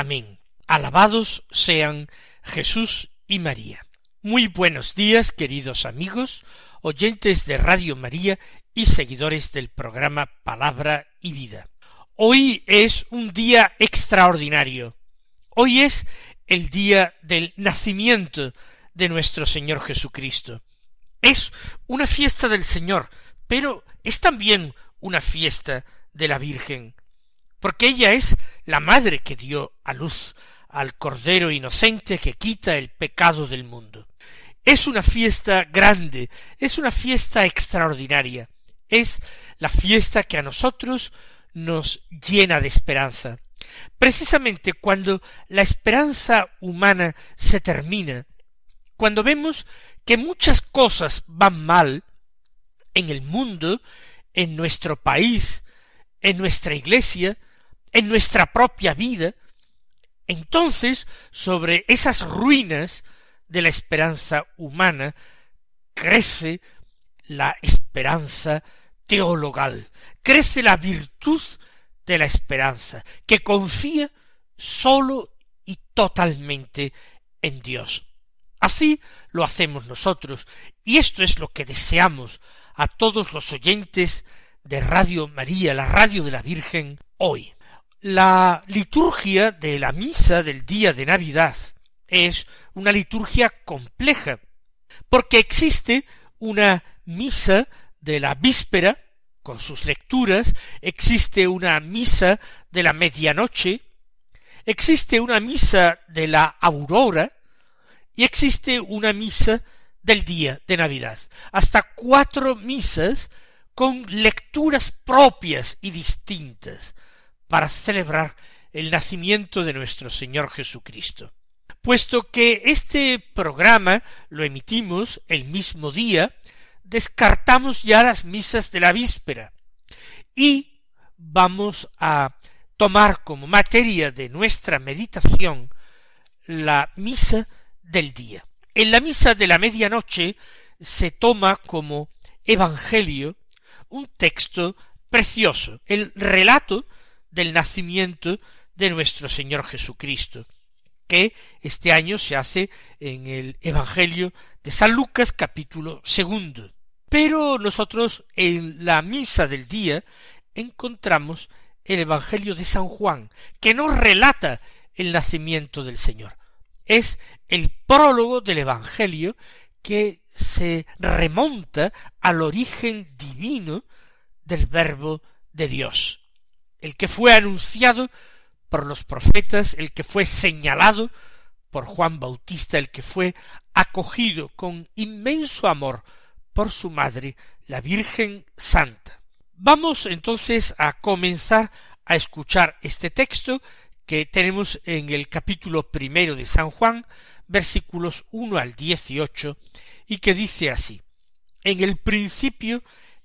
Amén. Alabados sean Jesús y María. Muy buenos días, queridos amigos, oyentes de Radio María y seguidores del programa Palabra y Vida. Hoy es un día extraordinario. Hoy es el día del nacimiento de nuestro Señor Jesucristo. Es una fiesta del Señor, pero es también una fiesta de la Virgen, porque ella es la madre que dio a luz al Cordero inocente que quita el pecado del mundo. Es una fiesta grande, es una fiesta extraordinaria, es la fiesta que a nosotros nos llena de esperanza. Precisamente cuando la esperanza humana se termina, cuando vemos que muchas cosas van mal en el mundo, en nuestro país, en nuestra iglesia, en nuestra propia vida, entonces sobre esas ruinas de la esperanza humana crece la esperanza teologal, crece la virtud de la esperanza, que confía sólo y totalmente en Dios. Así lo hacemos nosotros, y esto es lo que deseamos a todos los oyentes de Radio María, la radio de la Virgen, hoy. La liturgia de la misa del día de Navidad es una liturgia compleja, porque existe una misa de la víspera, con sus lecturas, existe una misa de la medianoche, existe una misa de la aurora, y existe una misa del día de Navidad. Hasta cuatro misas con lecturas propias y distintas para celebrar el nacimiento de nuestro Señor Jesucristo. Puesto que este programa lo emitimos el mismo día, descartamos ya las misas de la víspera y vamos a tomar como materia de nuestra meditación la misa del día. En la misa de la medianoche se toma como evangelio un texto precioso, el relato del nacimiento de nuestro Señor Jesucristo, que este año se hace en el Evangelio de San Lucas capítulo segundo. Pero nosotros en la misa del día encontramos el Evangelio de San Juan, que nos relata el nacimiento del Señor es el prólogo del Evangelio que se remonta al origen divino del Verbo de Dios, el que fue anunciado por los profetas, el que fue señalado por Juan Bautista, el que fue acogido con inmenso amor por su madre, la Virgen Santa. Vamos entonces a comenzar a escuchar este texto que tenemos en el capítulo primero de San Juan, versículos uno al dieciocho, y que dice así En el principio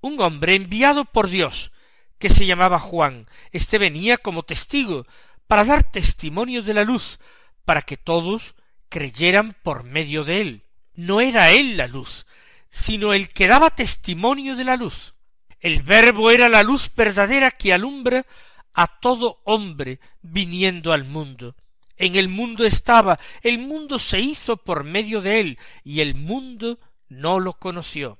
un hombre enviado por Dios, que se llamaba Juan. Este venía como testigo, para dar testimonio de la luz, para que todos creyeran por medio de él. No era él la luz, sino el que daba testimonio de la luz. El verbo era la luz verdadera que alumbra a todo hombre viniendo al mundo. En el mundo estaba, el mundo se hizo por medio de él, y el mundo no lo conoció.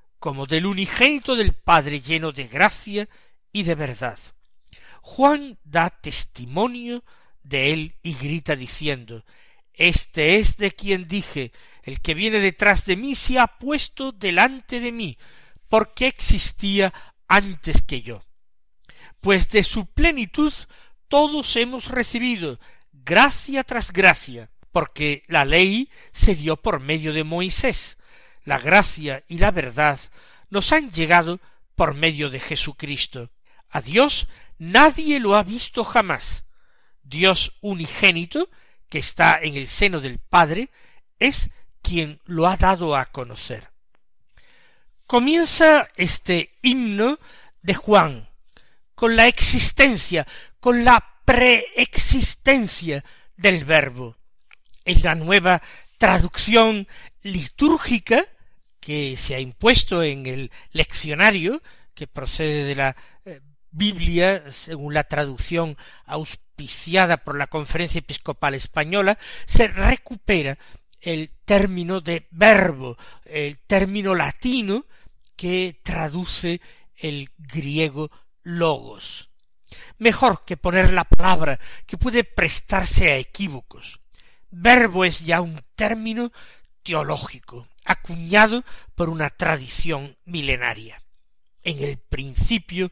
como del unigénito del Padre lleno de gracia y de verdad. Juan da testimonio de él y grita diciendo Este es de quien dije el que viene detrás de mí se ha puesto delante de mí, porque existía antes que yo. Pues de su plenitud todos hemos recibido gracia tras gracia, porque la ley se dio por medio de Moisés, la gracia y la verdad nos han llegado por medio de Jesucristo. A Dios nadie lo ha visto jamás. Dios unigénito, que está en el seno del Padre, es quien lo ha dado a conocer. Comienza este himno de Juan con la existencia, con la preexistencia del verbo. Es la nueva traducción litúrgica que se ha impuesto en el leccionario, que procede de la eh, Biblia, según la traducción auspiciada por la Conferencia Episcopal Española, se recupera el término de verbo, el término latino que traduce el griego logos. Mejor que poner la palabra que puede prestarse a equívocos. Verbo es ya un término teológico, acuñado por una tradición milenaria. En el principio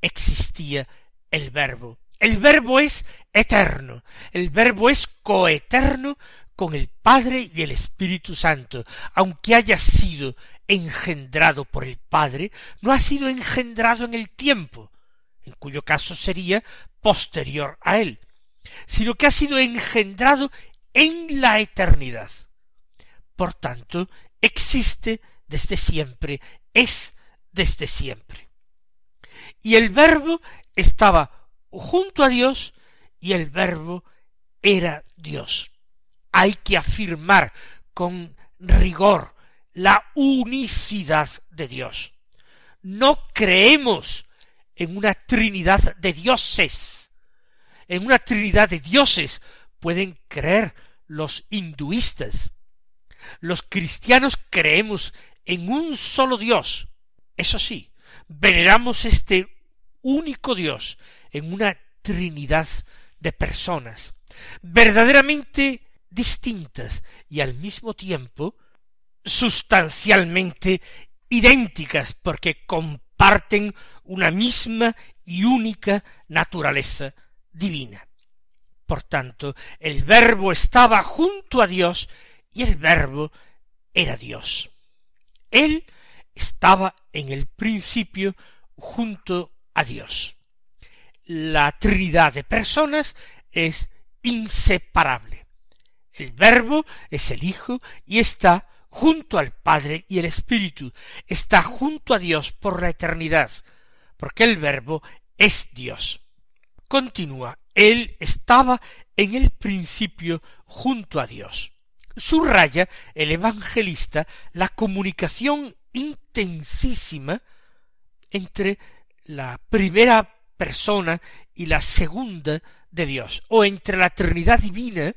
existía el verbo. El verbo es eterno, el verbo es coeterno con el Padre y el Espíritu Santo, aunque haya sido engendrado por el Padre, no ha sido engendrado en el tiempo, en cuyo caso sería posterior a él, sino que ha sido engendrado en la eternidad. Por tanto, existe desde siempre, es desde siempre. Y el verbo estaba junto a Dios y el verbo era Dios. Hay que afirmar con rigor la unicidad de Dios. No creemos en una trinidad de dioses. En una trinidad de dioses pueden creer los hinduistas, los cristianos creemos en un solo Dios. Eso sí, veneramos este único Dios en una trinidad de personas, verdaderamente distintas y al mismo tiempo sustancialmente idénticas porque comparten una misma y única naturaleza divina. Por tanto, el Verbo estaba junto a Dios y el verbo era Dios. Él estaba en el principio junto a Dios. La Trinidad de personas es inseparable. El verbo es el Hijo y está junto al Padre y el Espíritu, está junto a Dios por la eternidad, porque el verbo es Dios. Continúa, Él estaba en el principio junto a Dios subraya el evangelista la comunicación intensísima entre la primera persona y la segunda de Dios, o entre la Trinidad divina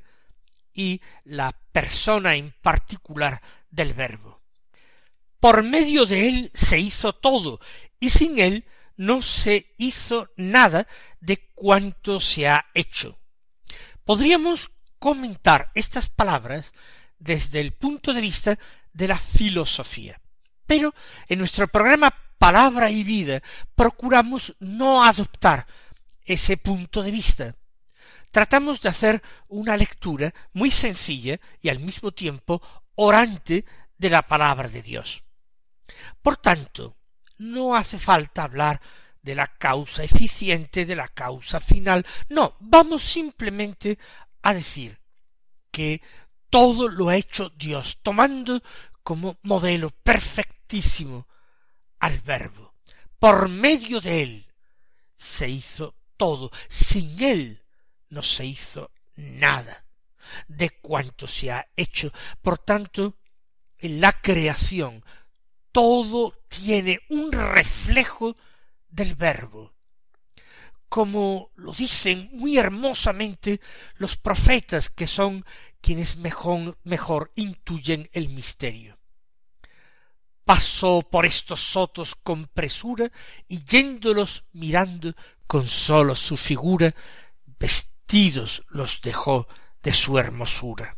y la persona en particular del Verbo. Por medio de él se hizo todo, y sin él no se hizo nada de cuanto se ha hecho. Podríamos comentar estas palabras desde el punto de vista de la filosofía. Pero en nuestro programa Palabra y Vida procuramos no adoptar ese punto de vista. Tratamos de hacer una lectura muy sencilla y al mismo tiempo orante de la palabra de Dios. Por tanto, no hace falta hablar de la causa eficiente, de la causa final. No, vamos simplemente a decir que todo lo ha hecho Dios, tomando como modelo perfectísimo al Verbo. Por medio de él se hizo todo. Sin él no se hizo nada de cuanto se ha hecho. Por tanto, en la creación todo tiene un reflejo del verbo. Como lo dicen muy hermosamente los profetas que son quienes mejor, mejor intuyen el misterio. Pasó por estos sotos con presura y yéndolos mirando con sólo su figura, vestidos los dejó de su hermosura.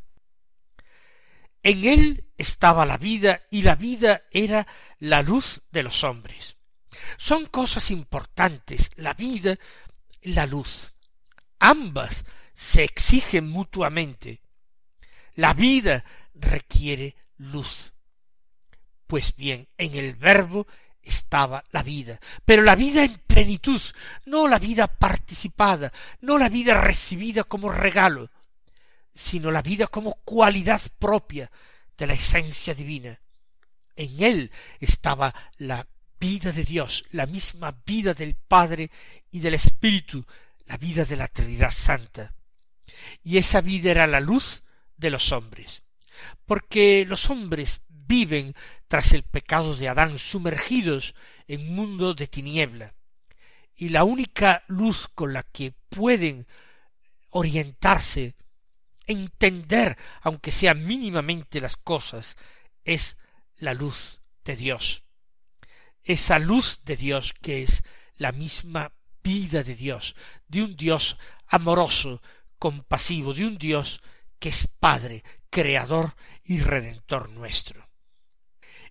En él estaba la vida y la vida era la luz de los hombres. Son cosas importantes la vida la luz. Ambas se exigen mutuamente. La vida requiere luz. Pues bien, en el verbo estaba la vida, pero la vida en plenitud, no la vida participada, no la vida recibida como regalo, sino la vida como cualidad propia de la esencia divina. En él estaba la vida de Dios, la misma vida del Padre y del Espíritu, la vida de la Trinidad Santa. Y esa vida era la luz de los hombres, porque los hombres viven tras el pecado de Adán sumergidos en un mundo de tiniebla, y la única luz con la que pueden orientarse entender, aunque sea mínimamente las cosas, es la luz de Dios. Esa luz de Dios que es la misma vida de Dios, de un Dios amoroso, compasivo, de un Dios que es Padre, Creador y Redentor nuestro.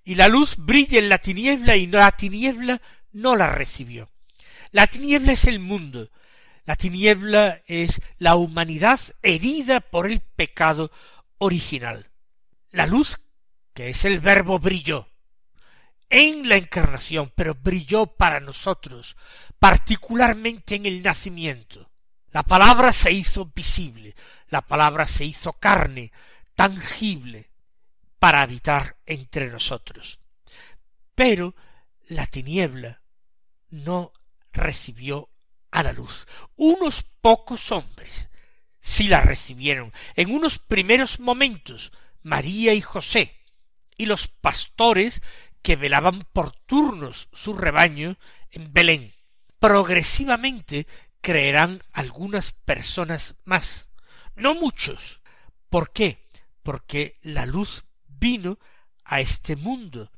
Y la luz brilla en la tiniebla y la tiniebla no la recibió. La tiniebla es el mundo, la tiniebla es la humanidad herida por el pecado original. La luz, que es el verbo, brilló en la encarnación, pero brilló para nosotros, particularmente en el nacimiento. La palabra se hizo visible, la palabra se hizo carne, tangible, para habitar entre nosotros. Pero la tiniebla no recibió a la luz. Unos pocos hombres sí la recibieron en unos primeros momentos, María y José, y los pastores que velaban por turnos su rebaño en Belén. Progresivamente creerán algunas personas más, no muchos. ¿Por qué? Porque la luz vino a este mundo,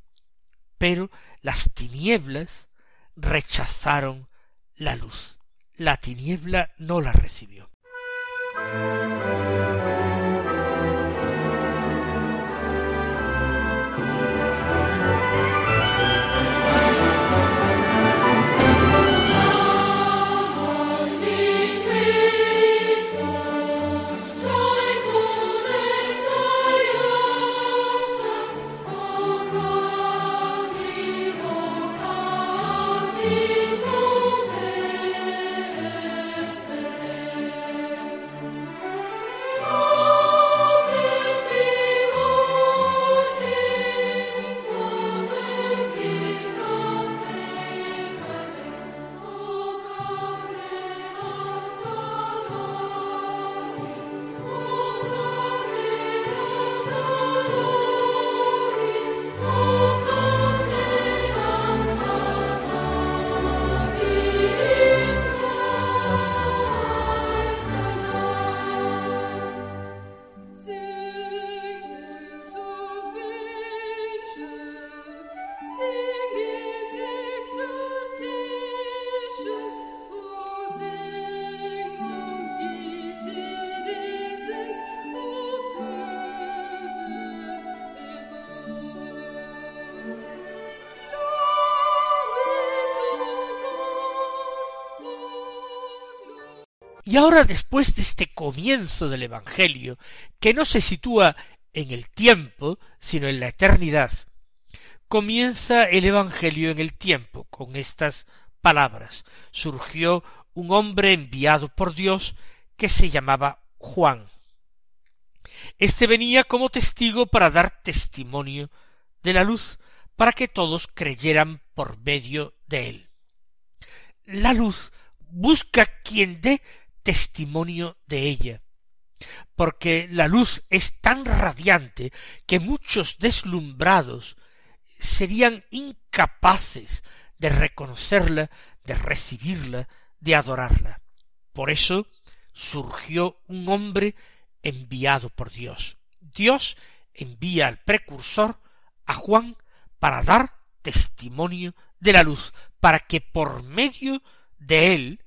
pero las tinieblas rechazaron la luz la tiniebla no la recibió. Y ahora, después de este comienzo del Evangelio, que no se sitúa en el tiempo, sino en la eternidad, comienza el Evangelio en el tiempo, con estas palabras. Surgió un hombre enviado por Dios que se llamaba Juan. Este venía como testigo para dar testimonio de la luz, para que todos creyeran por medio de él. La luz busca quien dé testimonio de ella, porque la luz es tan radiante que muchos deslumbrados serían incapaces de reconocerla, de recibirla, de adorarla. Por eso surgió un hombre enviado por Dios. Dios envía al precursor a Juan para dar testimonio de la luz, para que por medio de él,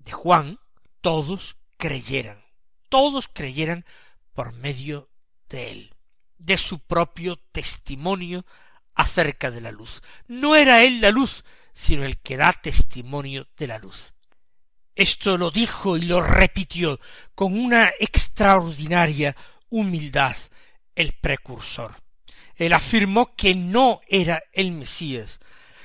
de Juan, todos creyeran, todos creyeran por medio de él, de su propio testimonio acerca de la luz. No era él la luz, sino el que da testimonio de la luz. Esto lo dijo y lo repitió con una extraordinaria humildad el precursor. Él afirmó que no era el Mesías,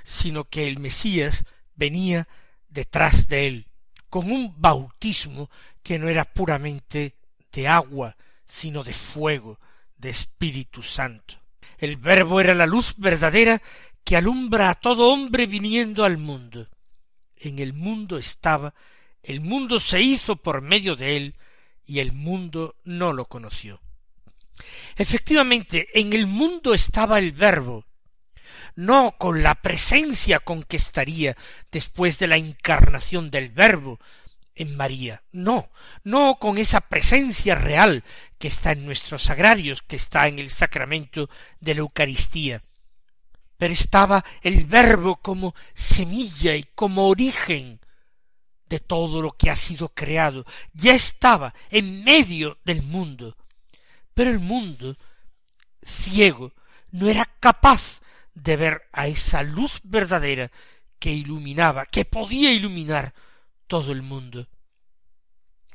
sino que el Mesías venía detrás de él, con un bautismo que no era puramente de agua, sino de fuego, de Espíritu Santo. El Verbo era la luz verdadera que alumbra a todo hombre viniendo al mundo. En el mundo estaba, el mundo se hizo por medio de él, y el mundo no lo conoció. Efectivamente, en el mundo estaba el Verbo, no con la presencia con que estaría después de la encarnación del Verbo en María, no, no con esa presencia real que está en nuestros sagrarios, que está en el sacramento de la Eucaristía, pero estaba el Verbo como semilla y como origen de todo lo que ha sido creado, ya estaba en medio del mundo, pero el mundo, ciego, no era capaz de ver a esa luz verdadera que iluminaba, que podía iluminar todo el mundo.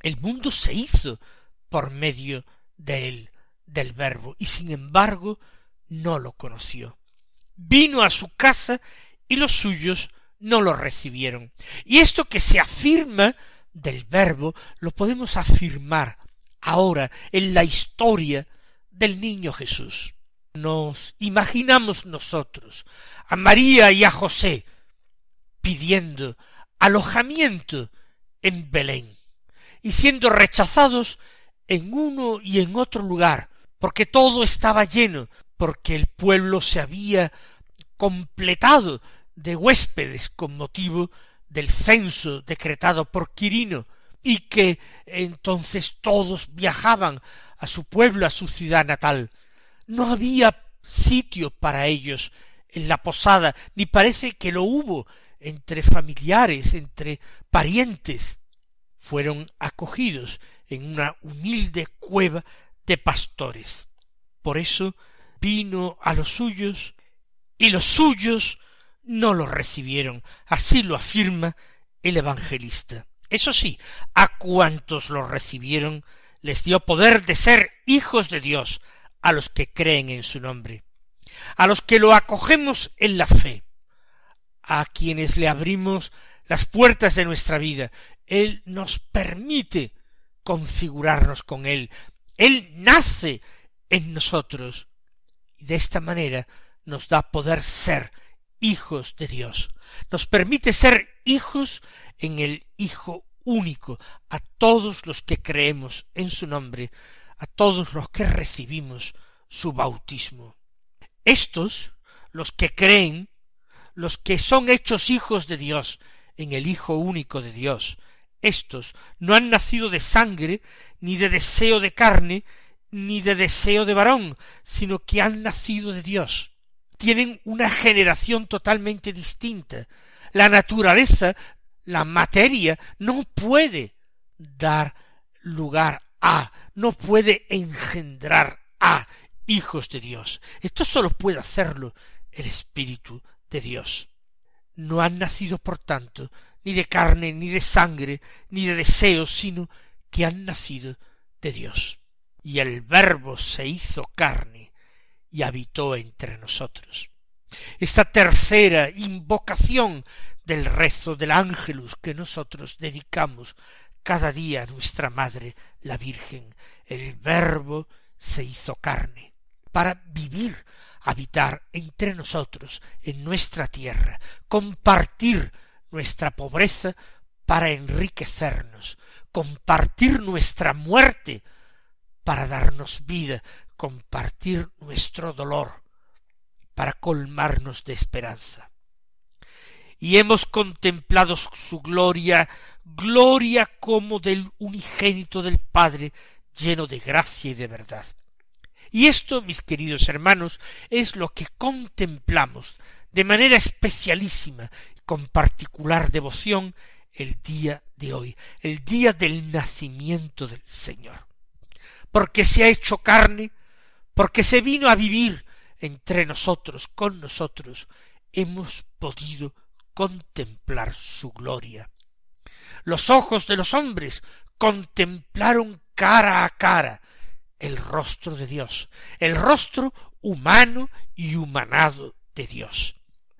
El mundo se hizo por medio de él, del verbo, y sin embargo no lo conoció. Vino a su casa y los suyos no lo recibieron. Y esto que se afirma del verbo lo podemos afirmar ahora en la historia del niño Jesús. Nos imaginamos nosotros a María y a José pidiendo alojamiento en Belén y siendo rechazados en uno y en otro lugar, porque todo estaba lleno, porque el pueblo se había completado de huéspedes con motivo del censo decretado por Quirino, y que entonces todos viajaban a su pueblo, a su ciudad natal. No había sitio para ellos en la posada, ni parece que lo hubo entre familiares, entre parientes. Fueron acogidos en una humilde cueva de pastores. Por eso vino a los suyos y los suyos no lo recibieron. Así lo afirma el evangelista. Eso sí, a cuantos lo recibieron les dio poder de ser hijos de Dios, a los que creen en su nombre, a los que lo acogemos en la fe, a quienes le abrimos las puertas de nuestra vida. Él nos permite configurarnos con Él. Él nace en nosotros y de esta manera nos da poder ser hijos de Dios. Nos permite ser hijos en el Hijo único a todos los que creemos en su nombre, a todos los que recibimos su bautismo. Estos, los que creen, los que son hechos hijos de Dios en el Hijo único de Dios, estos no han nacido de sangre, ni de deseo de carne, ni de deseo de varón, sino que han nacido de Dios. Tienen una generación totalmente distinta. La naturaleza la materia no puede dar lugar a, no puede engendrar a hijos de Dios. Esto sólo puede hacerlo el Espíritu de Dios. No han nacido, por tanto, ni de carne, ni de sangre, ni de deseos, sino que han nacido de Dios. Y el Verbo se hizo carne y habitó entre nosotros. Esta tercera invocación del rezo del ángelus que nosotros dedicamos cada día nuestra Madre, la Virgen. El Verbo se hizo carne para vivir, habitar entre nosotros, en nuestra tierra, compartir nuestra pobreza para enriquecernos, compartir nuestra muerte para darnos vida, compartir nuestro dolor, para colmarnos de esperanza. Y hemos contemplado su gloria, gloria como del unigénito del Padre, lleno de gracia y de verdad. Y esto, mis queridos hermanos, es lo que contemplamos de manera especialísima con particular devoción el día de hoy, el día del nacimiento del Señor. Porque se ha hecho carne, porque se vino a vivir entre nosotros, con nosotros, hemos podido contemplar su gloria. Los ojos de los hombres contemplaron cara a cara el rostro de Dios, el rostro humano y humanado de Dios.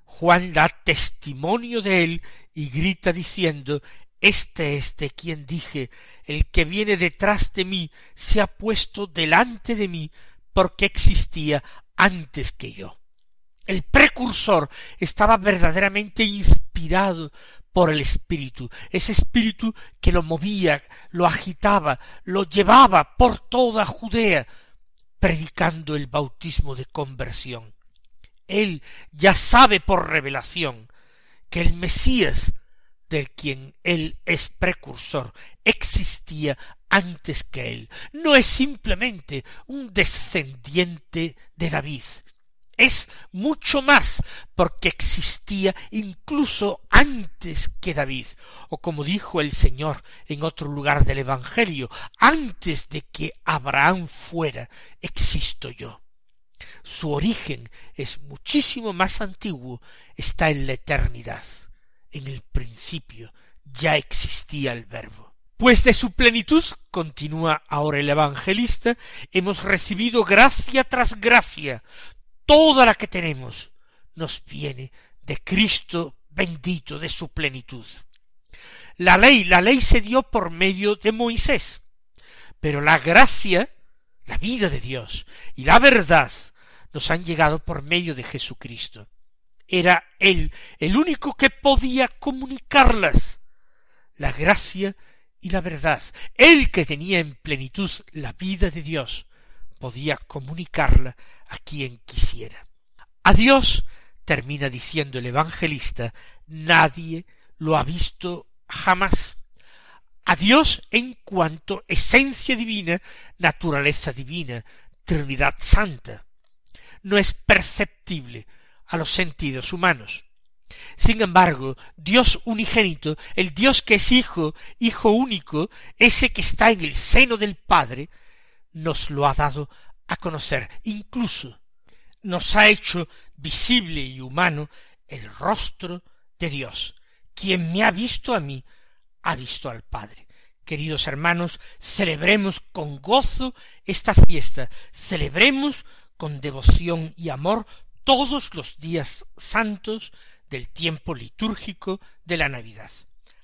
Juan da testimonio de él y grita diciendo Este es de quien dije el que viene detrás de mí se ha puesto delante de mí porque existía antes que yo. El precursor estaba verdaderamente inspirado por el Espíritu, ese Espíritu que lo movía, lo agitaba, lo llevaba por toda Judea, predicando el bautismo de conversión. Él ya sabe por revelación que el Mesías, del quien él es precursor, existía antes que él. No es simplemente un descendiente de David, es mucho más, porque existía incluso antes que David, o como dijo el Señor en otro lugar del Evangelio, antes de que Abraham fuera, existo yo. Su origen es muchísimo más antiguo, está en la eternidad. En el principio ya existía el Verbo. Pues de su plenitud, continúa ahora el evangelista, hemos recibido gracia tras gracia, toda la que tenemos nos viene de Cristo bendito, de su plenitud. La ley, la ley se dio por medio de Moisés, pero la gracia, la vida de Dios y la verdad nos han llegado por medio de Jesucristo. Era Él el único que podía comunicarlas, la gracia y la verdad. Él que tenía en plenitud la vida de Dios, podía comunicarla a quien quisiera. A Dios, termina diciendo el evangelista, nadie lo ha visto jamás. A Dios en cuanto esencia divina, naturaleza divina, Trinidad Santa. No es perceptible a los sentidos humanos. Sin embargo, Dios unigénito, el Dios que es Hijo, Hijo único, ese que está en el seno del Padre, nos lo ha dado a conocer, incluso nos ha hecho visible y humano el rostro de Dios. Quien me ha visto a mí, ha visto al Padre. Queridos hermanos, celebremos con gozo esta fiesta, celebremos con devoción y amor todos los días santos del tiempo litúrgico de la Navidad.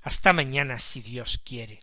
Hasta mañana si Dios quiere.